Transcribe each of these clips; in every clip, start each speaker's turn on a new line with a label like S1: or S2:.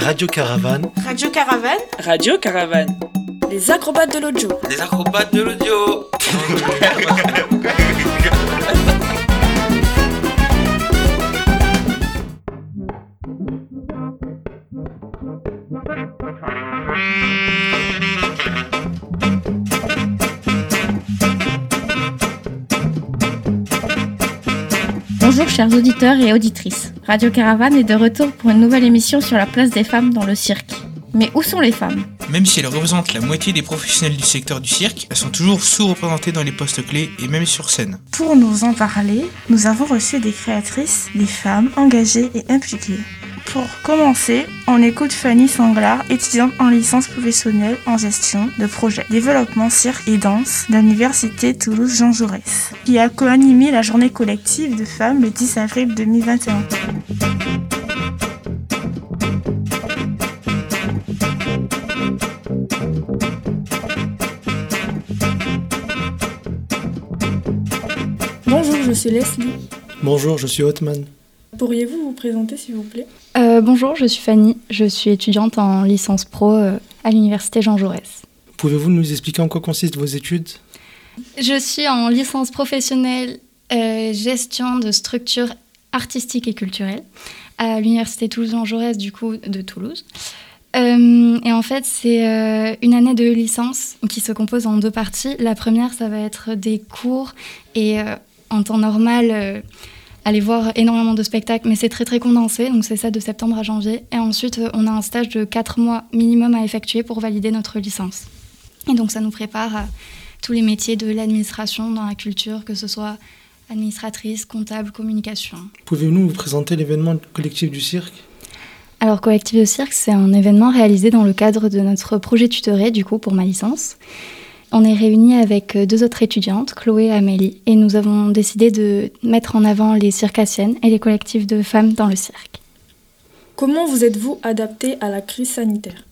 S1: Radio Caravane.
S2: Radio Caravane.
S3: Radio Caravane.
S2: Les acrobates de l'audio.
S4: Les acrobates de l'audio.
S5: Bonjour chers auditeurs et auditrices. Radio Caravane est de retour pour une nouvelle émission sur la place des femmes dans le cirque. Mais où sont les femmes?
S6: Même si elles représentent la moitié des professionnels du secteur du cirque, elles sont toujours sous-représentées dans les postes clés et même sur scène.
S7: Pour nous en parler, nous avons reçu des créatrices, des femmes engagées et impliquées. Pour commencer, on écoute Fanny Sanglard, étudiante en licence professionnelle en gestion de projet, développement cirque et danse de l'université Toulouse Jean Jaurès, qui a co-animé la journée collective de femmes le 10 avril 2021.
S8: Bonjour, je suis Leslie.
S1: Bonjour, je suis Hotman.
S8: Pourriez-vous vous présenter s'il vous plaît?
S9: Euh, bonjour, je suis Fanny, je suis étudiante en licence pro euh, à l'université Jean Jaurès.
S1: Pouvez-vous nous expliquer en quoi consistent vos études?
S9: Je suis en licence professionnelle euh, gestion de structures artistiques et culturelles à l'université Toulouse Jean Jaurès du coup de Toulouse. Euh, et en fait, c'est euh, une année de licence qui se compose en deux parties. La première, ça va être des cours et euh, en temps normal, aller voir énormément de spectacles, mais c'est très très condensé, donc c'est ça de septembre à janvier. Et ensuite, on a un stage de quatre mois minimum à effectuer pour valider notre licence. Et donc, ça nous prépare à tous les métiers de l'administration dans la culture, que ce soit administratrice, comptable, communication.
S1: Pouvez-vous nous présenter l'événement collectif du cirque?
S9: Alors, Collectif de Cirque, c'est un événement réalisé dans le cadre de notre projet tutoré, du coup, pour ma licence. On est réunis avec euh, deux autres étudiantes, Chloé et Amélie, et nous avons décidé de mettre en avant les circassiennes et les collectifs de femmes dans le cirque.
S8: Comment vous êtes-vous adapté à la crise sanitaire?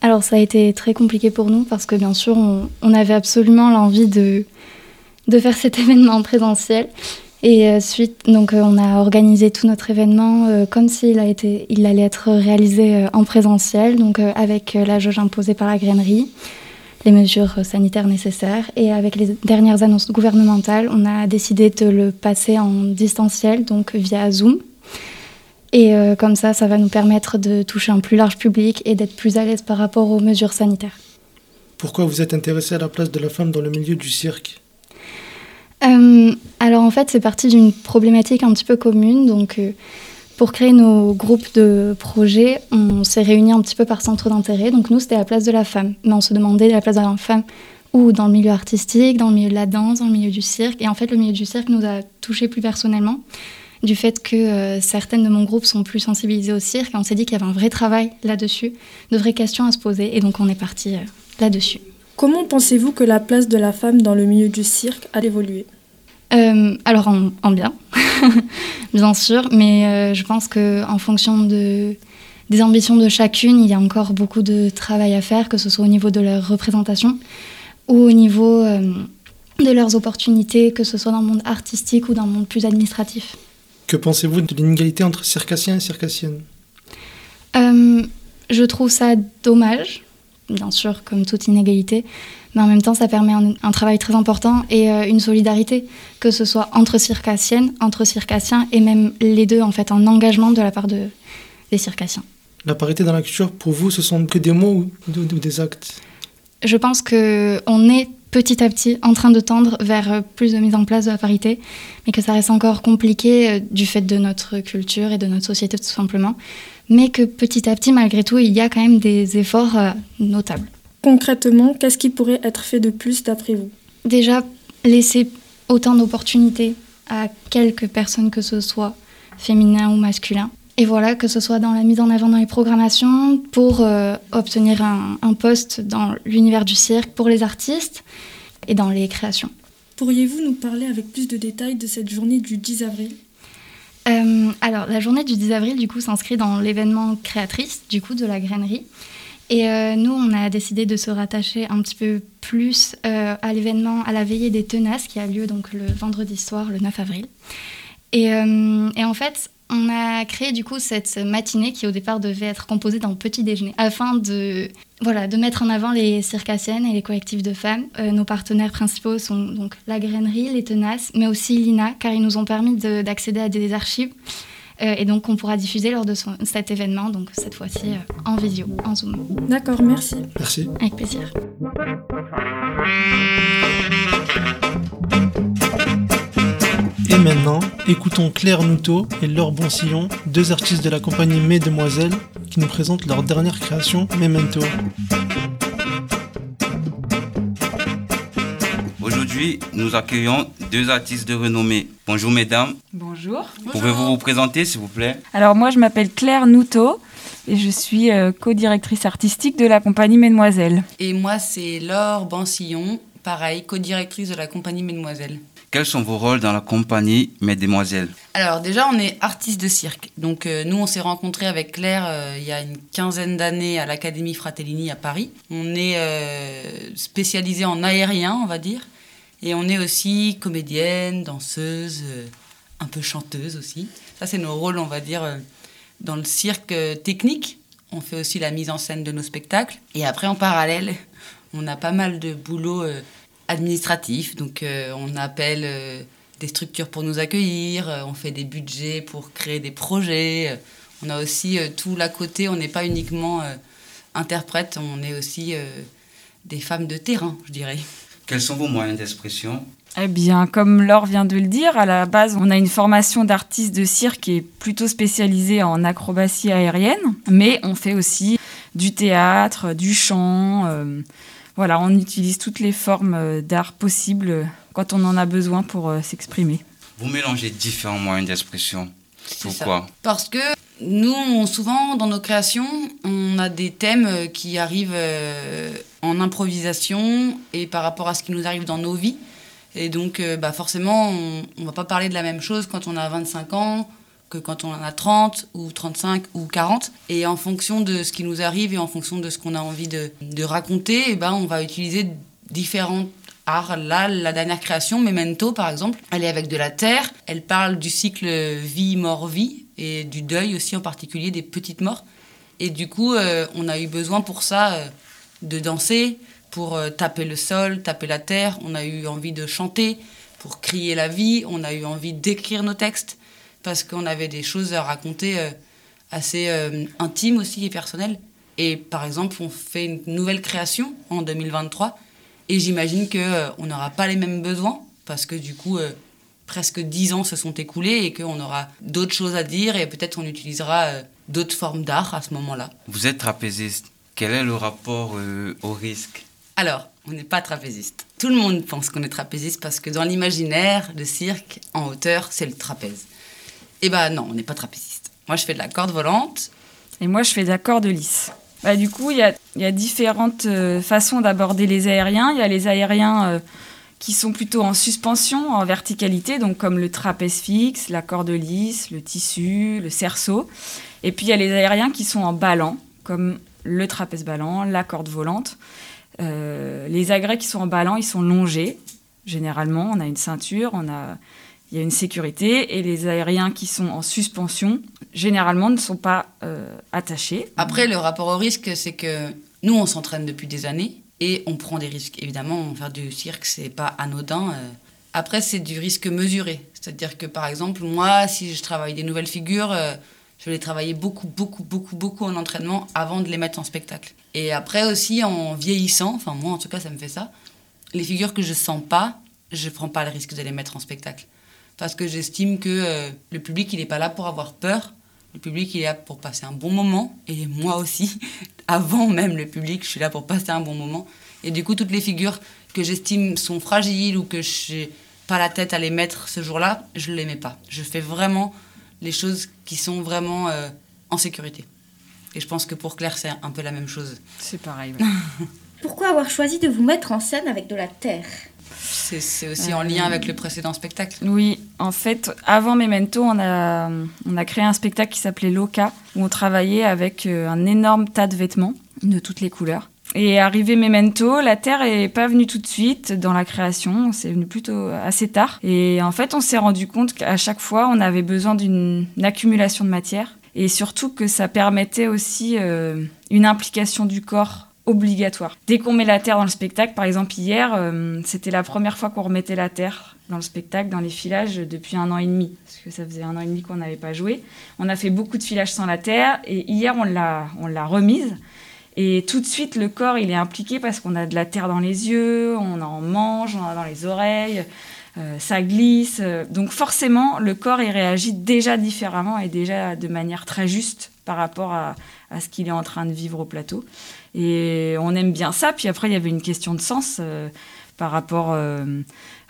S9: Alors, ça a été très compliqué pour nous parce que, bien sûr, on, on avait absolument l'envie de, de faire cet événement en présentiel. Et euh, suite, donc, euh, on a organisé tout notre événement euh, comme s'il a été, il allait être réalisé en présentiel, donc avec la jauge imposée par la grainerie, les mesures sanitaires nécessaires. Et avec les dernières annonces gouvernementales, on a décidé de le passer en distanciel, donc via Zoom. Et euh, comme ça, ça va nous permettre de toucher un plus large public et d'être plus à l'aise par rapport aux mesures sanitaires.
S1: Pourquoi vous êtes intéressé à la place de la femme dans le milieu du cirque?
S9: Euh, alors en fait, c'est parti d'une problématique un petit peu commune. Donc, euh, pour créer nos groupes de projets, on s'est réunis un petit peu par centre d'intérêt. Donc nous, c'était la place de la femme. Mais on se demandait la place de la femme ou dans le milieu artistique, dans le milieu de la danse, dans le milieu du cirque. Et en fait, le milieu du cirque nous a touchés plus personnellement du fait que euh, certaines de mon groupe sont plus sensibilisées au cirque. On s'est dit qu'il y avait un vrai travail là-dessus, de vraies questions à se poser. Et donc on est parti euh, là-dessus.
S8: Comment pensez-vous que la place de la femme dans le milieu du cirque a évolué?
S9: Euh, alors en, en bien, bien sûr, mais euh, je pense que en fonction de, des ambitions de chacune, il y a encore beaucoup de travail à faire, que ce soit au niveau de leur représentation ou au niveau euh, de leurs opportunités, que ce soit dans le monde artistique ou dans le monde plus administratif.
S1: Que pensez-vous de l'inégalité entre circassiens et circassiennes?
S9: Je trouve ça dommage, bien sûr, comme toute inégalité, mais en même temps, ça permet un, un travail très important et euh, une solidarité, que ce soit entre circassiennes, entre circassiens et même les deux, en fait, un engagement de la part de, des circassiens.
S1: La parité dans la culture, pour vous, ce sont que des mots ou, ou- des actes?
S9: Je pense qu'on est petit à petit en train de tendre vers euh, plus de mise en place de la parité, mais que ça reste encore compliqué euh, du fait de notre culture et de notre société tout simplement, mais que petit à petit, malgré tout, il y a quand même des efforts notables.
S8: Concrètement, qu'est-ce qui pourrait être fait de plus d'après vous?
S9: Déjà, laisser autant d'opportunités à quelques personnes que ce soit, féminin ou masculin. Et voilà, que ce soit dans la mise en avant dans les programmations, pour euh, obtenir un, un poste dans l'univers du cirque, pour les artistes et dans les créations.
S8: Pourriez-vous nous parler avec plus de détails de cette journée du 10 avril?
S9: Euh, alors, la journée du 10 avril, du coup, s'inscrit dans l'événement créatrice, du coup, de la grainerie. Et euh, nous, on a décidé de se rattacher un petit peu plus euh, à l'événement, à la veillée des tenaces qui a lieu donc le vendredi soir, le 9 avril. Et, euh, et en fait, On a créé du coup cette matinée qui au départ devait être composée d'un petit déjeuner afin de, voilà, de mettre en avant les circassiennes et les collectifs de femmes. Nos partenaires principaux sont donc la grainerie, les tenaces, mais aussi l'INA car ils nous ont permis d'accéder à des archives et donc on pourra diffuser lors de son- cet événement, donc cette fois-ci euh, en visio, en Zoom.
S8: D'accord, merci.
S1: Merci.
S9: Avec plaisir.
S1: Et maintenant, écoutons Claire Noutot et Laure Boncillon, deux artistes de la compagnie Mesdemoiselles, qui nous présentent leur dernière création, Memento.
S4: Aujourd'hui, nous accueillons deux artistes de renommée. Bonjour mesdames,
S3: Bonjour.
S4: pouvez-vous vous présenter s'il vous plaît
S3: Alors moi je m'appelle Claire Noutot et je suis euh, co-directrice artistique de la compagnie Mesdemoiselles.
S10: Et moi, c'est Laure Bansillon, pareil, co-directrice de la compagnie Mesdemoiselles.
S4: Quels sont vos rôles dans la compagnie Mesdemoiselles
S10: Alors déjà, on est artistes de cirque. Donc euh, nous, on s'est rencontrés avec Claire euh, il y a une quinzaine d'années à l'Académie Fratellini à Paris. On est euh, spécialisé en aérien, on va dire. Et on est aussi comédienne, danseuse, euh, un peu chanteuse aussi. Ça, c'est nos rôles, on va dire, euh, dans le cirque euh, technique. On fait aussi la mise en scène de nos spectacles. Et après, en parallèle, on a pas mal de boulot administratif. Donc, on appelle des structures pour nous accueillir, on fait des budgets pour créer des projets. on a aussi tout l'à côté, on n'est pas uniquement interprète, on est aussi des femmes de terrain, je dirais.
S4: Quels sont vos moyens d'expression
S3: Eh bien, comme Laure vient de le dire, à la base, on a une formation d'artiste de cirque qui est plutôt spécialisée en acrobatie aérienne, mais on fait aussi du théâtre, du chant. euh, voilà, on utilise toutes les formes euh, d'art possibles quand on en a besoin pour euh, s'exprimer.
S4: Vous mélangez différents moyens d'expression. Pourquoi?
S10: Parce que nous, souvent, dans nos créations, on a des thèmes euh, qui arrivent euh, en improvisation et par rapport à ce qui nous arrive dans nos vies. Et donc, euh, bah, forcément, on ne va pas parler de la même chose quand on a 25 ans que quand on en a 30 ou 35 ou 40. Et en fonction de ce qui nous arrive et en fonction de ce qu'on a envie de, de raconter, ben, on va utiliser différents arts. Là, la dernière création, Memento par exemple, elle est avec de la terre. Elle parle du cycle vie, mort, vie et du deuil aussi en particulier des petites morts. Et du coup, euh, on a eu besoin pour ça euh, de danser, pour euh, taper le sol, taper la terre. On a eu envie de chanter, pour crier la vie. On a eu envie d'écrire nos textes parce qu'on avait des choses à raconter assez intimes aussi et personnelles. Et par exemple, on fait une nouvelle création en 2023 et j'imagine qu'on n'aura pas les mêmes besoins parce que du coup, presque dix ans se sont écoulés et qu'on aura d'autres choses à dire et peut-être on utilisera euh, d'autres formes d'art à ce moment-là.
S4: Vous êtes trapéziste. Quel est le rapport euh, au risque?
S10: Alors, on n'est pas trapéziste. Tout le monde pense qu'on est trapéziste parce que dans l'imaginaire, le cirque en hauteur, c'est le trapèze. Eh ben non, on n'est pas trapéziste. Moi, je fais de la corde volante.
S3: Et moi, je fais de la corde lisse. Bah, du coup, il y a, il y a différentes euh, façons d'aborder les aériens. Il y a les aériens euh, qui sont plutôt en suspension, en verticalité, donc comme le trapèze fixe, la corde lisse, le tissu, le cerceau. Et puis il y a les aériens qui sont en ballant, comme le trapèze ballant, la corde volante. Euh, les agrès qui sont en ballant, ils sont longés. Généralement, on a une ceinture, on a, il y a une sécurité. Et les aériens qui sont en suspension, généralement, ne sont pas euh, attachés.
S10: Après, le rapport au risque, c'est que nous, on s'entraîne depuis des années et on prend des risques. Évidemment, faire du cirque, c'est pas anodin. euh. Après, c'est du risque mesuré. C'est-à-dire que, par exemple, moi, si je travaille des nouvelles figures, euh, je vais les travailler beaucoup, beaucoup, beaucoup, beaucoup en entraînement avant de les mettre en spectacle. Et après aussi, en vieillissant, enfin moi en tout cas, ça me fait ça, les figures que je sens pas, je prends pas le risque de les mettre en spectacle. Parce que j'estime que euh, le public, il n'est pas là pour avoir peur. Le public, il est là pour passer un bon moment. Et moi aussi, avant même le public, je suis là pour passer un bon moment. Et du coup, toutes les figures que j'estime sont fragiles ou que je n'ai pas la tête à les mettre ce jour-là, je ne les mets pas. Je fais vraiment les choses qui sont vraiment euh, en sécurité. Et je pense que pour Claire, c'est un peu la même chose.
S3: C'est pareil.
S5: Pourquoi avoir choisi de vous mettre en scène avec de la terre?
S10: C'est aussi en lien avec le précédent spectacle.
S3: Oui, en fait, avant Memento, on a, on a créé un spectacle qui s'appelait Loca, où on travaillait avec euh, un énorme tas de vêtements de toutes les couleurs. Et arrivé Memento, la Terre est pas venue tout de suite dans la création, c'est venu plutôt assez tard. Et en fait, on s'est rendu compte qu'à chaque fois, on avait besoin d'une accumulation de matière et surtout que ça permettait aussi euh, une implication du corps obligatoire. Dès qu'on met la terre dans le spectacle, par exemple hier, euh, c'était la première fois qu'on remettait la terre dans le spectacle, dans les filages, depuis un an et demi, parce que ça faisait un an et demi qu'on n'avait pas joué. On a fait beaucoup de filages sans la terre, et hier on l'a, remise. Et tout de suite, le corps, il est impliqué parce qu'on a de la terre dans les yeux, on en mange, on en a dans les oreilles, euh, ça glisse. Donc forcément, le corps, il réagit déjà différemment et déjà de manière très juste par rapport à, à ce qu'il est en train de vivre au plateau. Et on aime bien ça. Puis après, il y avait une question de sens euh, par rapport euh,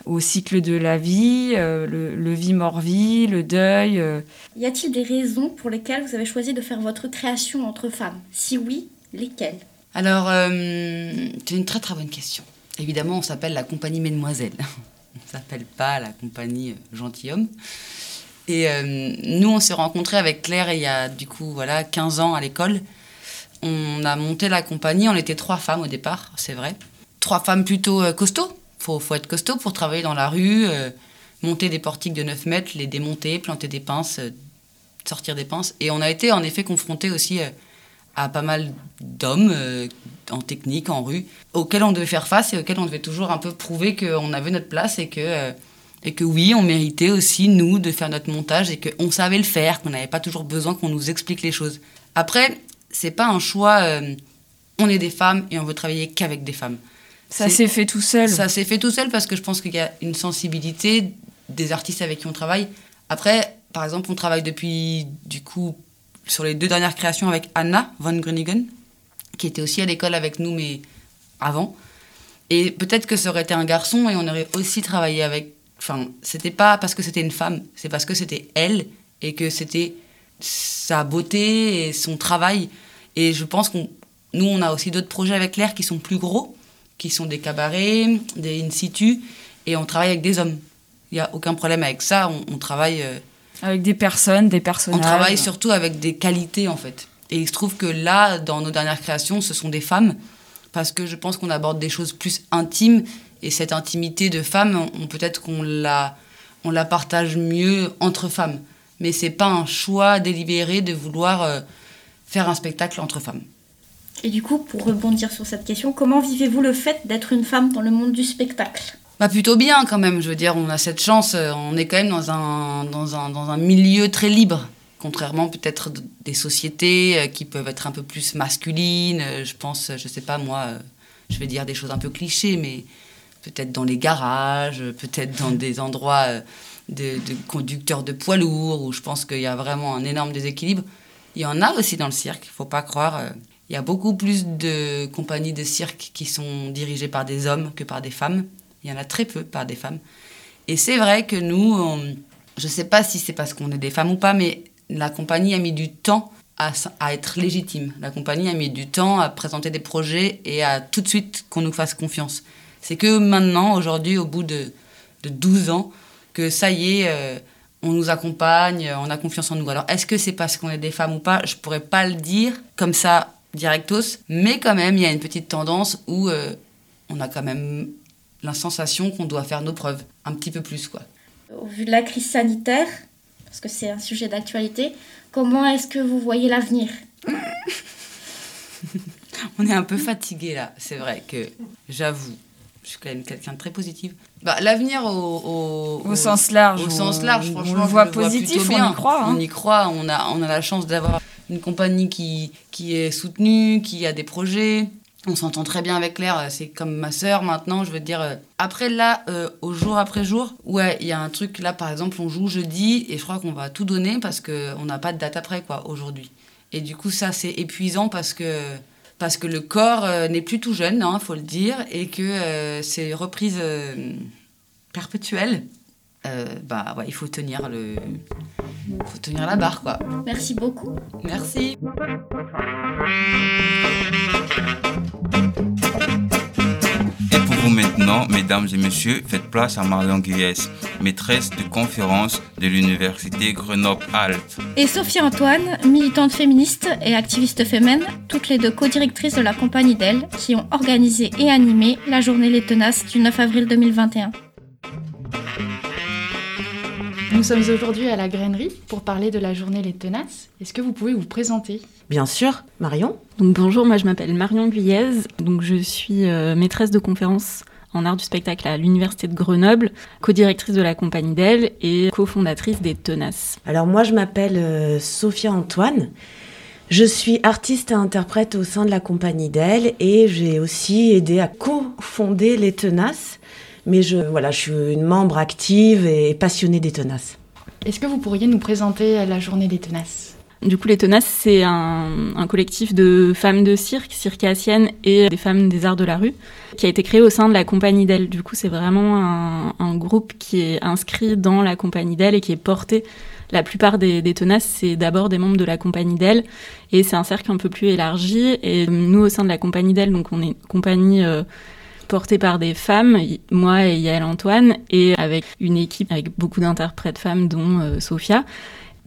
S3: au cycle de la vie, euh, le, le vie-mort-vie, le deuil.
S5: Y a-t-il des raisons pour lesquelles vous avez choisi de faire votre création entre femmes? Si oui, lesquelles?
S10: Alors, c'est une très très bonne question. Évidemment, on s'appelle la compagnie Mesdemoiselles. on ne s'appelle pas la compagnie Gentilhomme. Et nous, on s'est rencontrés avec Claire il y a du coup voilà 15 ans à l'école on a monté la compagnie, on était trois femmes au départ, c'est vrai. Trois femmes plutôt euh, costauds. Faut, faut être costaud pour travailler dans la rue, euh, monter des portiques de 9 mètres, les démonter, planter des pinces, euh, sortir des pinces. Et on a été en effet confrontés aussi à pas mal d'hommes en technique, en rue, auxquels on devait faire face et auxquels on devait toujours un peu prouver qu'on avait notre place et que, et que oui, on méritait aussi, nous, de faire notre montage et qu'on savait le faire, qu'on n'avait pas toujours besoin qu'on nous explique les choses. Après, c'est pas un choix. Euh, on est des femmes et on veut travailler qu'avec des femmes.
S3: Ça s'est fait tout seul.
S10: Ça s'est fait tout seul parce que je pense qu'il y a une sensibilité des artistes avec qui on travaille. Après, par exemple, on travaille depuis, du coup, sur les deux dernières créations avec Anna von Grunigen, qui était aussi à l'école avec nous, mais avant. Et peut-être que ça aurait été un garçon et on aurait aussi travaillé avec. Enfin, c'était pas parce que c'était une femme, c'est parce que c'était elle et que c'était sa beauté et son travail. Et je pense qu'on nous, on a aussi d'autres projets avec l'air qui sont plus gros, qui sont des cabarets, des in situ, et on travaille avec des hommes. Il n'y a aucun problème avec ça. On, travaille. Euh,
S3: avec des personnes, des personnages.
S10: On travaille surtout avec des qualités, en fait. Et il se trouve que là, dans nos dernières créations, ce sont des femmes, parce que je pense qu'on aborde des choses plus intimes, et cette intimité de femmes, on, peut-être qu'on la, on la partage mieux entre femmes mais c'est pas un choix délibéré de vouloir euh, faire un spectacle entre femmes.
S5: Et du coup, pour rebondir sur cette question, comment vivez-vous le fait d'être une femme dans le monde du spectacle?
S10: Bah plutôt bien quand même, je veux dire, on a cette chance, euh, on est quand même dans un, dans un, dans un milieu très libre, contrairement peut-être des sociétés euh, qui peuvent être un peu plus masculines, je pense, je sais pas moi, je vais dire des choses un peu clichés, mais peut-être dans les garages, peut-être dans des endroits de, conducteurs de poids lourds, où je pense qu'il y a vraiment un énorme déséquilibre. Il y en a aussi dans le cirque, il faut pas croire. Euh, il y a beaucoup plus de compagnies de cirque qui sont dirigées par des hommes que par des femmes. Il y en a très peu par des femmes. Et c'est vrai que nous, je ne sais pas si c'est parce qu'on est des femmes ou pas, mais la compagnie a mis du temps à, être légitime. La compagnie a mis du temps à présenter des projets et à tout de suite qu'on nous fasse confiance. C'est que maintenant, aujourd'hui, au bout de, de 12 ans, que ça y est, euh, on nous accompagne, on a confiance en nous. Alors, est-ce que c'est parce qu'on est des femmes ou pas? Je pourrais pas le dire comme ça directos, mais quand même, il y a une petite tendance où euh, on a quand même la sensation qu'on doit faire nos preuves, un petit peu plus, quoi.
S5: Au vu de la crise sanitaire, parce que c'est un sujet d'actualité, comment est-ce que vous voyez l'avenir?
S10: On est un peu fatigué là, c'est vrai que j'avoue je suis quand même quelqu'un de très positif. Bah, L'avenir au,
S3: au, sens large.
S10: Au sens large, franchement. On
S3: le voit positif, on y croit.
S10: Hein. On y croit, on a, on a la chance d'avoir une compagnie qui, qui est soutenue, qui a des projets. On s'entend très bien avec Claire, c'est comme ma sœur maintenant, je veux dire. Euh, après là, euh, au jour après jour, ouais, il y a un truc là, par exemple, on joue jeudi et je crois qu'on va tout donner parce qu'on n'a pas de date après, quoi, aujourd'hui. Et du coup, ça, c'est épuisant parce que parce que le corps euh, n'est plus tout jeune, il hein, faut le dire, et que euh, ces reprises euh, perpétuelles, bah ouais, il faut tenir le, faut tenir la barre quoi.
S5: Merci beaucoup.
S10: Merci.
S4: Maintenant, mesdames et messieurs, faites place à Marion Guyès, maîtresse de conférence de l'université Grenoble-Alpes.
S5: Et Sophie Antoine, militante féministe et activiste féminine, toutes les deux co-directrices de la compagnie d'elle, qui ont organisé et animé la journée Les Tenaces du 9 avril 2021.
S11: Nous sommes aujourd'hui à la grainerie pour parler de la journée Les Tenaces. Est-ce que vous pouvez vous présenter?
S12: Bien sûr, Marion?
S13: Donc bonjour, moi je m'appelle Marion Guyez, donc je suis euh, maîtresse de conférence en art du spectacle à l'université de Grenoble, co-directrice de la compagnie d'elle et cofondatrice des Tenaces.
S12: Alors moi je m'appelle euh, Sophia Antoine. Je suis artiste et interprète au sein de la compagnie d'elle et j'ai aussi aidé à co-fonder les Tenaces mais je, voilà, je suis une membre active et passionnée des tenaces.
S11: Est-ce que vous pourriez nous présenter la journée des tenaces?
S13: Du coup, les Tenaces, c'est un, collectif de femmes de cirque, circassiennes et des femmes des arts de la rue, qui a été créé au sein de la compagnie d'elle. Du coup, c'est vraiment un, groupe qui est inscrit dans la compagnie d'elle et qui est porté. La plupart des, tenaces, c'est d'abord des membres de la compagnie d'elle, et c'est un cercle un peu plus élargi. Et nous, au sein de la compagnie d'elle, donc on est une compagnie euh, porté par des femmes, moi et Yael Antoine, et avec une équipe avec beaucoup d'interprètes femmes, dont euh, Sophia.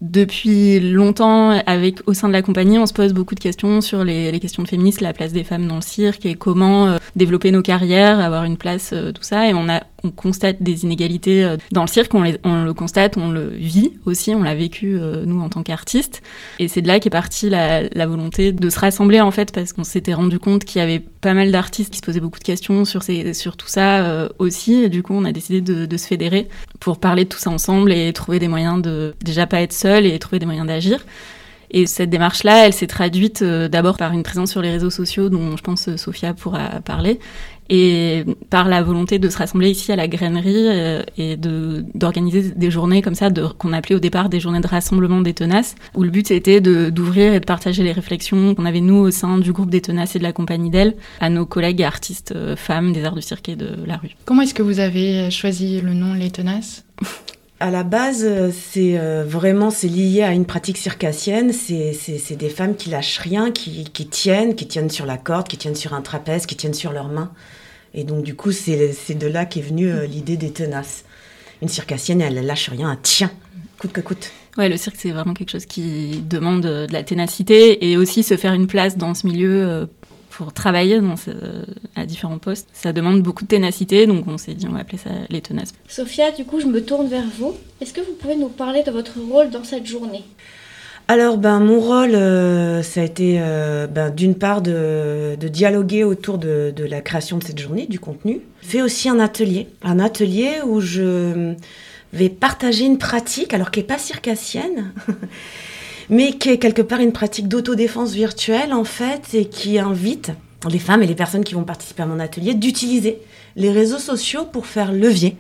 S13: Depuis longtemps, avec au sein de la compagnie, on se pose beaucoup de questions sur les, questions de féminisme, la place des femmes dans le cirque et comment euh, développer nos carrières, avoir une place, euh, tout ça. Et on a on constate des inégalités euh, dans le cirque, on, le constate, on le vit aussi, on l'a vécu euh, nous en tant qu'artistes. Et c'est de là qu'est partie la, volonté de se rassembler en fait, parce qu'on s'était rendu compte qu'il y avait pas mal d'artistes qui se posaient beaucoup de questions sur, tout ça euh, aussi. Et du coup, on a décidé de, de, se fédérer pour parler de tout ça ensemble et trouver des moyens de déjà pas être seul et trouver des moyens d'agir. Et cette démarche-là, elle s'est traduite d'abord par une présence sur les réseaux sociaux dont je pense Sophia pourra parler, et par la volonté de se rassembler ici à la grainerie euh, et de d'organiser des journées comme ça de, qu'on appelait au départ des journées de rassemblement des tenaces où le but était de d'ouvrir et de partager les réflexions qu'on avait nous au sein du groupe des tenaces et de la compagnie d'elle à nos collègues artistes euh, femmes des arts du cirque et de la rue.
S11: Comment est-ce que vous avez choisi le nom les tenaces?
S12: À la base, c'est euh, vraiment c'est lié à une pratique circassienne. C'est, c'est, c'est des femmes qui lâchent rien, qui, qui, tiennent, qui tiennent sur la corde, qui tiennent sur un trapèze, qui tiennent sur leurs mains. Et donc du coup, c'est, de là qu'est venue euh, l'idée des tenaces. Une circassienne, elle lâche rien, elle tient, coûte que coûte.
S13: Ouais, le cirque, c'est vraiment quelque chose qui demande de la ténacité et aussi se faire une place dans ce milieu euh, pour travailler dans ce, à différents postes. Ça demande beaucoup de ténacité, donc on s'est dit on va appeler ça les tenaces.
S5: Sophia, du coup, je me tourne vers vous. Est-ce que vous pouvez nous parler de votre rôle dans cette journée?
S12: Alors, ben, mon rôle, euh, ça a été euh, ben, d'une part de, de, dialoguer autour de, de, la création de cette journée, du contenu. Fait aussi un atelier, un atelier où je vais partager une pratique, alors qui n'est pas circassienne, mais qui est quelque part une pratique d'autodéfense virtuelle en fait et qui invite les femmes et les personnes qui vont participer à mon atelier d'utiliser les réseaux sociaux pour faire levier,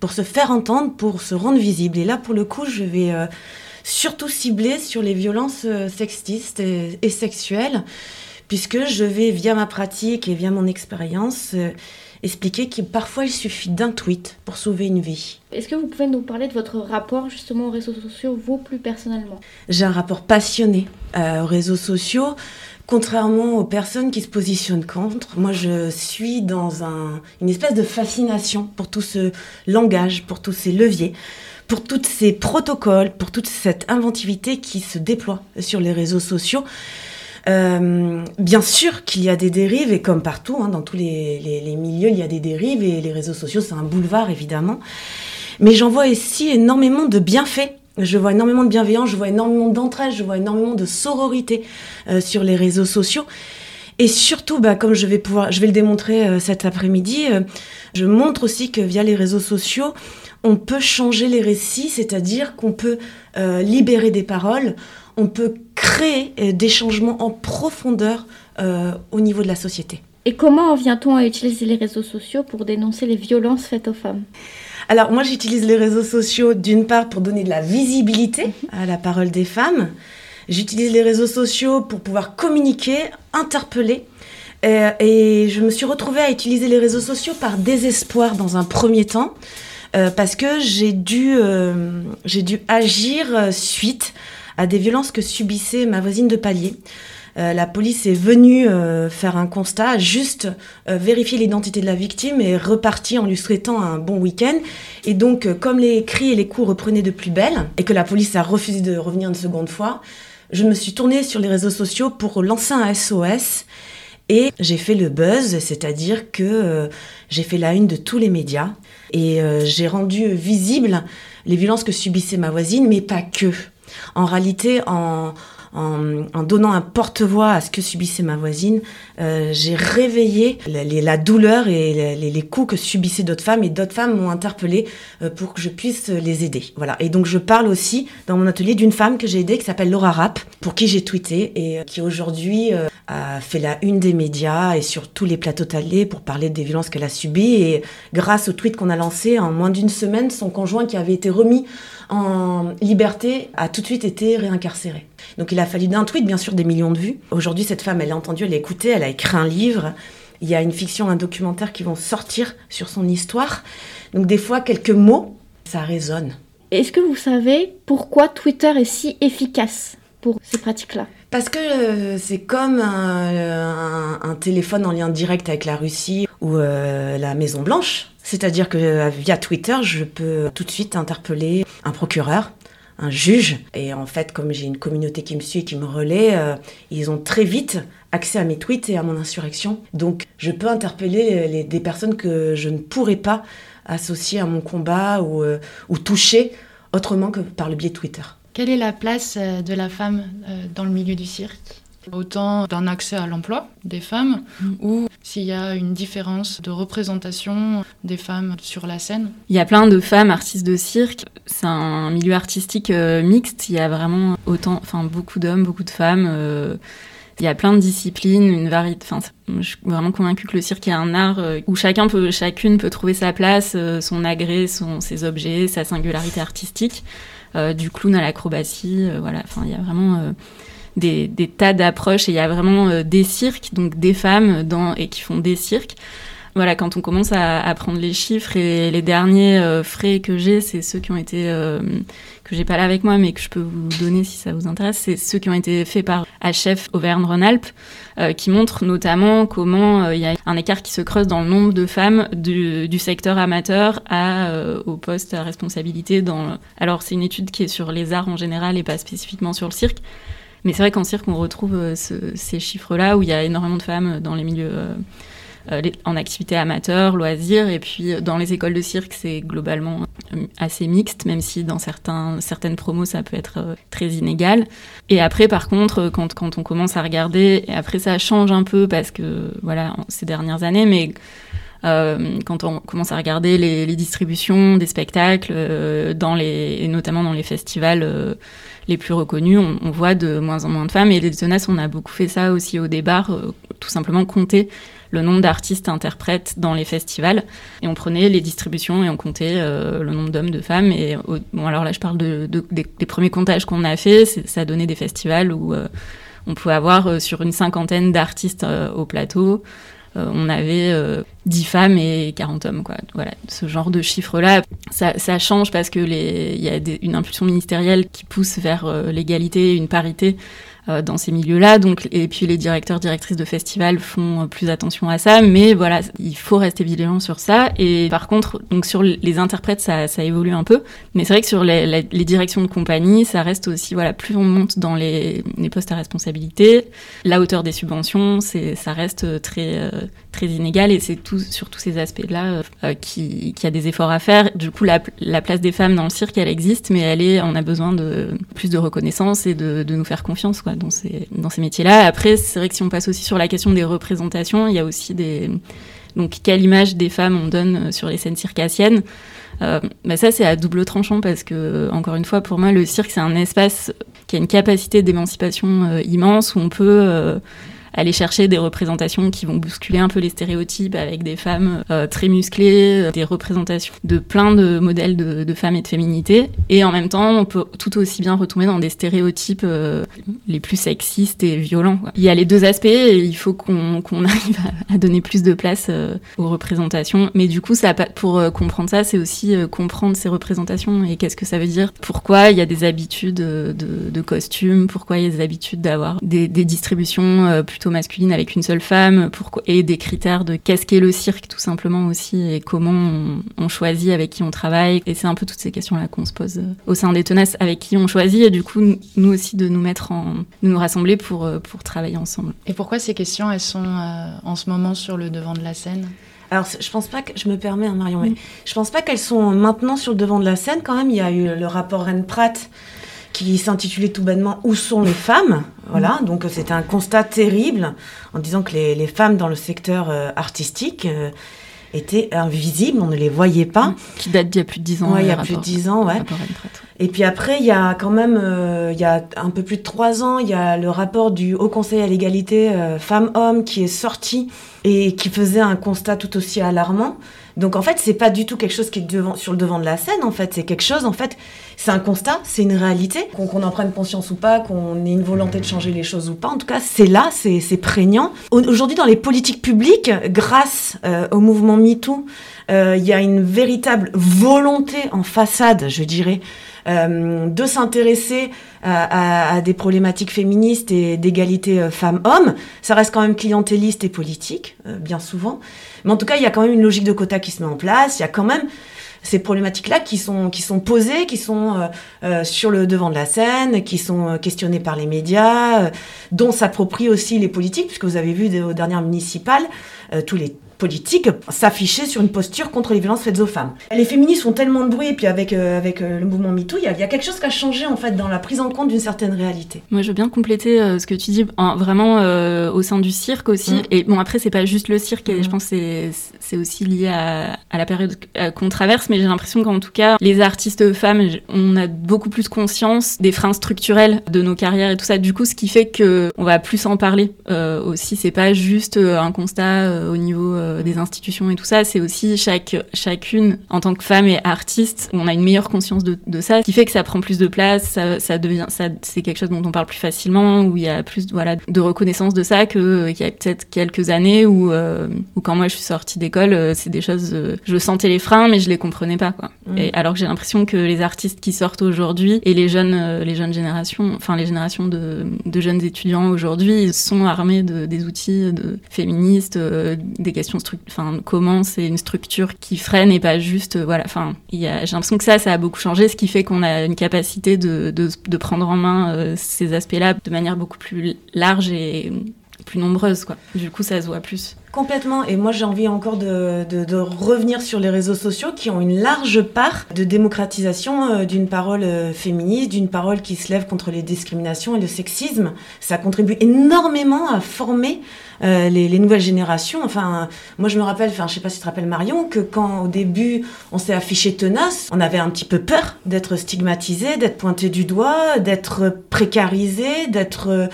S12: pour se faire entendre, pour se rendre visible. Et là, pour le coup, je vais euh, surtout cibler sur les violences euh, sexistes et, et, sexuelles, puisque je vais, via ma pratique et via mon expérience, euh, expliquer que parfois il suffit d'un tweet pour sauver une vie.
S5: Est-ce que vous pouvez nous parler de votre rapport justement aux réseaux sociaux, vous plus personnellement?
S12: J'ai un rapport passionné euh, aux réseaux sociaux. Contrairement aux personnes qui se positionnent contre, moi je suis dans un, une espèce de fascination pour tout ce langage, pour tous ces leviers, pour tous ces protocoles, pour toute cette inventivité qui se déploie sur les réseaux sociaux. Euh, bien sûr qu'il y a des dérives, et comme partout, hein, dans tous les, milieux, il y a des dérives, et les réseaux sociaux, c'est un boulevard, évidemment. Mais j'en vois ici énormément de bienfaits. Je vois énormément de bienveillance, je vois énormément d'entraide, je vois énormément de sororité euh, sur les réseaux sociaux. Et surtout, bah, comme je vais pouvoir, je vais le démontrer euh, cet après-midi, euh, je montre aussi que via les réseaux sociaux, on peut changer les récits, c'est-à-dire qu'on peut euh, libérer des paroles, on peut créer des changements en profondeur au niveau de la société.
S5: Et comment en vient-on à utiliser les réseaux sociaux pour dénoncer les violences faites aux femmes?
S12: Alors moi j'utilise les réseaux sociaux d'une part pour donner de la visibilité à la parole des femmes. J'utilise les réseaux sociaux pour pouvoir communiquer, interpeller. Euh, et je me suis retrouvée à utiliser les réseaux sociaux par désespoir dans un premier temps. Euh, parce que j'ai dû, euh, j'ai dû agir suite à des violences que subissait ma voisine de palier. la police est venue faire un constat, juste vérifier l'identité de la victime et reparti en lui souhaitant un bon week-end. Et donc, comme les cris et les coups reprenaient de plus belle et que la police a refusé de revenir une seconde fois, je me suis tournée sur les réseaux sociaux pour lancer un SOS. Et j'ai fait le buzz, c'est-à-dire que j'ai fait la une de tous les médias et j'ai rendu visible les violences que subissait ma voisine, mais pas que. En réalité, en, en, donnant un porte-voix à ce que subissait ma voisine, euh, j'ai réveillé la, douleur et les, coups que subissaient d'autres femmes et d'autres femmes m'ont interpellée euh, pour que je puisse les aider. Voilà. Et donc je parle aussi dans mon atelier d'une femme que j'ai aidée qui s'appelle Laura Rapp, pour qui j'ai tweeté et euh, qui aujourd'hui a fait la une des médias et sur tous les plateaux télé pour parler des violences qu'elle a subies. Et grâce au tweet qu'on a lancé, en moins d'une semaine, son conjoint qui avait été remis en liberté a tout de suite été réincarcéré. Donc il a fallu d'un tweet, bien sûr, des millions de vues. Aujourd'hui, cette femme, elle a entendu, elle a écouté, elle a écrit un livre. Il y a une fiction, un documentaire qui vont sortir sur son histoire. Donc des fois, quelques mots, ça résonne.
S5: Est-ce que vous savez pourquoi Twitter est si efficace pour ces pratiques-là?
S12: Parce que euh, c'est comme un, téléphone en lien direct avec la Russie ou euh, la Maison Blanche. C'est-à-dire que euh, via Twitter, je peux tout de suite interpeller un procureur, un juge. Et en fait, comme j'ai une communauté qui me suit et qui me relaie, euh, ils ont très vite accès à mes tweets et à mon insurrection. Donc, je peux interpeller des personnes que je ne pourrais pas associer à mon combat ou, euh, ou toucher autrement que par le biais de Twitter.
S11: Quelle est la place de la femme dans le milieu du cirque? Autant d'un accès à l'emploi des femmes mm. ou s'il y a une différence de représentation des femmes sur la scène.
S13: Il y a plein de femmes artistes de cirque. C'est un milieu artistique euh, mixte. Il y a vraiment autant, enfin beaucoup d'hommes, beaucoup de femmes. Euh, il y a plein de disciplines, une variété. Enfin, je suis vraiment convaincue que le cirque est un art euh, où chacun peut, chacune peut trouver sa place, son agré, son, ses objets, sa singularité artistique. du clown à l'acrobatie, voilà. Enfin, il y a vraiment des, tas d'approches et il y a vraiment euh, des cirques, donc des femmes dans, et qui font des cirques. Voilà, quand on commence à, prendre les chiffres et les derniers euh, frais que j'ai, c'est ceux qui ont été euh, que j'ai pas là avec moi, mais que je peux vous donner si ça vous intéresse. C'est ceux qui ont été faits par HF Auvergne-Rhône-Alpes, qui montrent notamment comment il y a un écart qui se creuse dans le nombre de femmes du, du secteur amateur à au poste à responsabilité. Dans alors c'est une étude qui est sur les arts en général et pas spécifiquement sur le cirque. Mais c'est vrai qu'en cirque, on retrouve euh, ces chiffres-là où il y a énormément de femmes dans les milieux euh, euh, en activité amateur, loisirs, et puis dans les écoles de cirque, c'est globalement assez mixte, même si dans certaines promos, ça peut être très inégal. Et après, par contre, quand, quand on commence à regarder, et après ça change un peu parce que, voilà, ces dernières années, mais euh, quand on commence à regarder les, distributions des spectacles, euh, et notamment dans les festivals euh, les plus reconnus, on, voit de moins en moins de femmes. Et les Zonas, on a beaucoup fait ça aussi au départ, tout simplement compter le nombre d'artistes interprètes dans les festivals. Et on prenait les distributions et on comptait le nombre d'hommes, de femmes. Et bon, alors là, je parle de, de des, premiers comptages qu'on a fait. Ça donné des festivals où on pouvait avoir sur une cinquantaine d'artistes au plateau. Euh, on avait 10 euh, femmes et 40 hommes. Quoi. Voilà, ce genre de chiffres-là, ça, ça, change parce qu'il y a une impulsion ministérielle qui pousse vers euh, l'égalité, une parité dans ces milieux-là. Donc, et puis les directeurs, directrices de festivals font euh, plus attention à ça. Mais voilà, il faut rester vigilant sur ça. Et par contre, donc sur les interprètes, ça, ça évolue un peu. Mais c'est vrai que sur les, les, directions de compagnie, ça reste aussi, voilà, plus on monte dans les, les postes à responsabilité, la hauteur des subventions, c'est, ça reste très, euh, très inégal. Et c'est tout, sur tous ces aspects-là euh, qui, qui a des efforts à faire. Du coup, la, la, place des femmes dans le cirque, elle existe, mais elle est, on a besoin de plus de reconnaissance et de, de nous faire confiance, quoi dans ces, dans ces métiers-là. Après, c'est vrai que si on passe aussi sur la question des représentations, il y a aussi des... Donc, quelle image des femmes on donne sur les scènes circassiennes euh, bah ça, c'est à double tranchant parce que, encore une fois, pour moi, le cirque, c'est un espace qui a une capacité d'émancipation euh, immense où on peut... Euh, aller chercher des représentations qui vont bousculer un peu les stéréotypes avec des femmes euh, très musclées, des représentations de plein de modèles de, femmes et de féminité. Et en même temps, on peut tout aussi bien retomber dans des stéréotypes euh, les plus sexistes et violents. Il y a les deux aspects et il faut qu'on arrive à, donner plus de place euh, aux représentations. Mais du coup, pour comprendre ça, c'est aussi comprendre ces représentations et qu'est-ce que ça veut dire. Pourquoi il y a des habitudes de, de costumes, pourquoi il y a des habitudes d'avoir des, distributions plutôt masculines avec une seule femme, pourquoi, et des critères de qu'est-ce qu'est le cirque tout simplement aussi et comment on, on, choisit avec qui on travaille. Et c'est un peu toutes ces questions-là qu'on se pose au sein des tenaces avec qui on choisit et du coup nous aussi de nous mettre en, de nous rassembler pour, pour travailler ensemble.
S11: Et pourquoi ces questions elles sont euh, en ce moment sur le devant de la scène?
S12: Alors, je pense pas que, je me permets, hein, Marion, mais mmh. je pense pas qu'elles sont maintenant sur le devant de la scène. Quand même, il y a eu le rapport Rennes-Pratt qui s'intitulait tout bonnement Où sont les femmes Voilà, mmh. donc c'était un constat terrible en disant que les, les femmes dans le secteur euh, artistique euh, étaient invisibles, on ne les voyait pas.
S13: Qui date d'il y a plus de 10 ans.
S12: Ouais, il y a plus de 10 ans, ouais. Et puis après, il y a quand même, euh, il y a un peu plus de 3 ans, il y a le rapport du Haut Conseil à l'égalité euh, femmes-hommes qui est sorti et qui faisait un constat tout aussi alarmant. Donc en fait, c'est pas du tout quelque chose qui est sur le devant de la scène. En fait, c'est quelque chose. En fait, c'est un constat, c'est une réalité. Qu'on qu en prenne conscience ou pas, qu'on ait une volonté de changer les choses ou pas. En tout cas, c'est là, c'est prégnant. Aujourd'hui, dans les politiques publiques, grâce euh, au mouvement MeToo, euh, il y a une véritable volonté en façade, je dirais, euh, de s'intéresser à, à, des problématiques féministes et d'égalité euh, femmes-hommes. Ça reste quand même clientéliste et politique, euh, bien souvent. Mais en tout cas, il y a quand même une logique de quota qui se met en place. Il y a quand même ces problématiques-là qui sont, qui sont posées, qui sont euh, euh, sur le devant de la scène, qui sont euh, questionnées par les médias, dont s'approprient aussi les politiques, puisque vous avez vu aux dernières municipales, tous les politique s'afficher sur une posture contre les violences faites aux femmes. Les féministes font tellement de bruit, et puis avec, euh, avec euh, le mouvement MeToo, il y, y, a quelque chose qui a changé en fait dans la prise en compte d'une certaine réalité.
S13: Moi, je veux bien compléter euh, ce que tu dis, en, vraiment au sein du cirque aussi. Mmh. Et bon, après, c'est pas juste le cirque, et mmh. je pense que c'est aussi lié à, à la période qu'on traverse, mais j'ai l'impression qu'en tout cas, les artistes femmes, on a beaucoup plus conscience des freins structurels de nos carrières et tout ça. Du coup, ce qui fait que on va plus en parler aussi. C'est pas juste un constat au niveau des institutions et tout ça, c'est aussi chaque, chacune, en tant que femme et artiste, on a une meilleure conscience de, de ça, ce qui fait que ça prend plus de place, ça, ça devient, ça, c'est quelque chose dont on parle plus facilement, où il y a plus voilà, de reconnaissance de ça qu'il euh, y a peut-être quelques années où, euh, où quand moi je suis sortie d'école, euh, c'est des choses, euh, je sentais les freins, mais je les comprenais pas, quoi. Mmh. Et alors que j'ai l'impression que les artistes qui sortent aujourd'hui et les jeunes, euh, les jeunes générations, enfin les générations de, de jeunes étudiants aujourd'hui, sont armés de, des outils de féministes, euh, des questions comment c'est une structure qui freine et pas juste voilà enfin j'ai l'impression que ça ça a beaucoup changé ce qui fait qu'on a une capacité de, de, de prendre en main euh, ces aspects là de manière beaucoup plus large et plus nombreuse quoi du coup ça se voit plus
S12: Complètement. Et moi, j'ai envie encore de, de, de, revenir sur les réseaux sociaux qui ont une large part de démocratisation euh, d'une parole euh, féministe, d'une parole qui se lève contre les discriminations et le sexisme. Ça contribue énormément à former euh, les, les, nouvelles générations. Enfin, moi, je me rappelle, enfin, je sais pas si tu te rappelles Marion, que quand au début on s'est affiché tenace, on avait un petit peu peur d'être stigmatisé, d'être pointé du doigt, d'être précarisé, d'être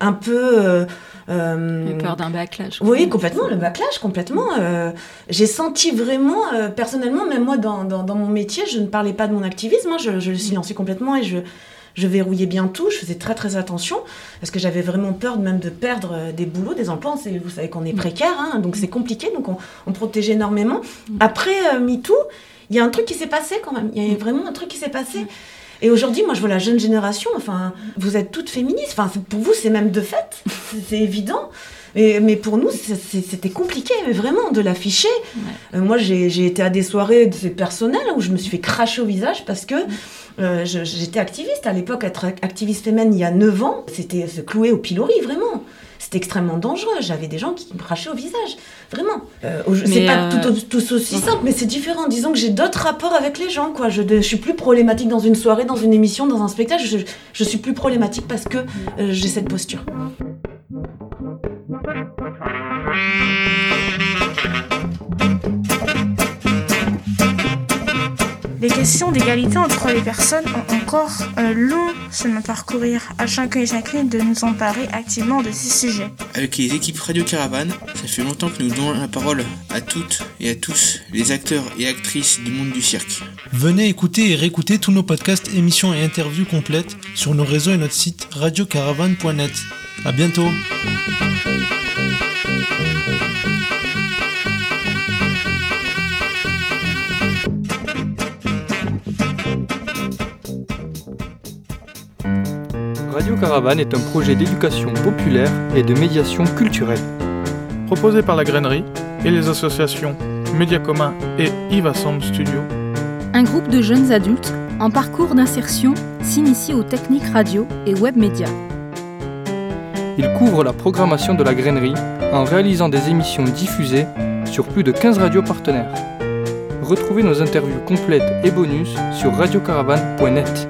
S12: un peu euh,
S13: euh, peur d'un backlash.
S12: Oui, complètement, le backlash, complètement. Euh, j'ai senti vraiment, euh, personnellement, même moi, dans, dans, dans, mon métier, je ne parlais pas de mon activisme, hein, je, je, le silençais complètement et je, je verrouillais bien tout, je faisais très très attention, parce que j'avais vraiment peur même de perdre des boulots, des emplois. Vous savez qu'on est précaire, hein, donc c'est compliqué, donc on, on protège énormément. Après euh, MeToo, il y a un truc qui s'est passé quand même, il y a vraiment un truc qui s'est passé. Et aujourd'hui, moi, je vois la jeune génération, enfin, vous êtes toutes féministes, enfin, pour vous, c'est même de fait, c'est évident. Mais pour nous, c'était compliqué, mais vraiment, de l'afficher. Ouais. Euh, moi, j'ai été à des soirées de personnelles où je me suis fait cracher au visage parce que euh, j'étais activiste. À l'époque, être activiste féminine il y a 9 ans, c'était se clouer au pilori, vraiment. C'était extrêmement dangereux. J'avais des gens qui me crachaient au visage. Vraiment. Euh, c'est pas euh... tout, tout, aussi simple, mais c'est différent. Disons que j'ai d'autres rapports avec les gens. Quoi. Je, je, suis plus problématique dans une soirée, dans une émission, dans un spectacle. Je, je suis plus problématique parce que euh, j'ai cette posture.
S7: Les notion d'égalité entre les personnes ont encore un long chemin à parcourir. À chacun et chacune de nous emparer activement de ces sujets.
S6: Avec les équipes Radio Caravane, ça fait longtemps que nous donnons la parole à toutes et à tous les acteurs et actrices du monde du cirque.
S1: Venez écouter et réécouter tous nos podcasts, émissions et interviews complètes sur nos réseaux et notre site radiocaravane.net. À bientôt.
S14: Radio Caravane est un projet d'éducation populaire et de médiation culturelle.
S15: Proposé par la Grainerie et les associations Média Commun et Iva Sound Studio.
S16: Un groupe de jeunes adultes en parcours d'insertion s'initie aux techniques radio et web médias.
S14: Il couvre la programmation de la Grainerie en réalisant des émissions diffusées sur plus de 15 radios partenaires. Retrouvez nos interviews complètes et bonus sur radiocaravane.net.